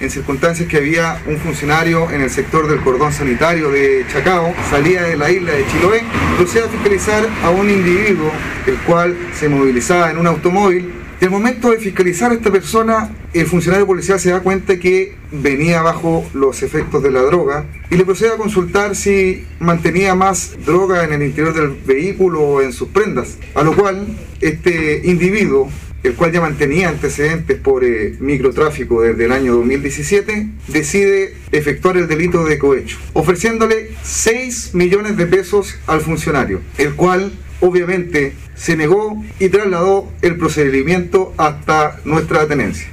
en circunstancias que había un funcionario en el sector del cordón sanitario de Chacao, salía de la isla de Chiloé, procede a fiscalizar a un individuo el cual se movilizaba en un automóvil y al momento de fiscalizar a esta persona, el funcionario policial se da cuenta que venía bajo los efectos de la droga y le procede a consultar si mantenía más droga en el interior del vehículo o en sus prendas. A lo cual este individuo, el cual ya mantenía antecedentes por eh, microtráfico desde el año 2017, decide efectuar el delito de cohecho, ofreciéndole 6 millones de pesos al funcionario, el cual obviamente se negó y trasladó el procedimiento hasta nuestra tenencia.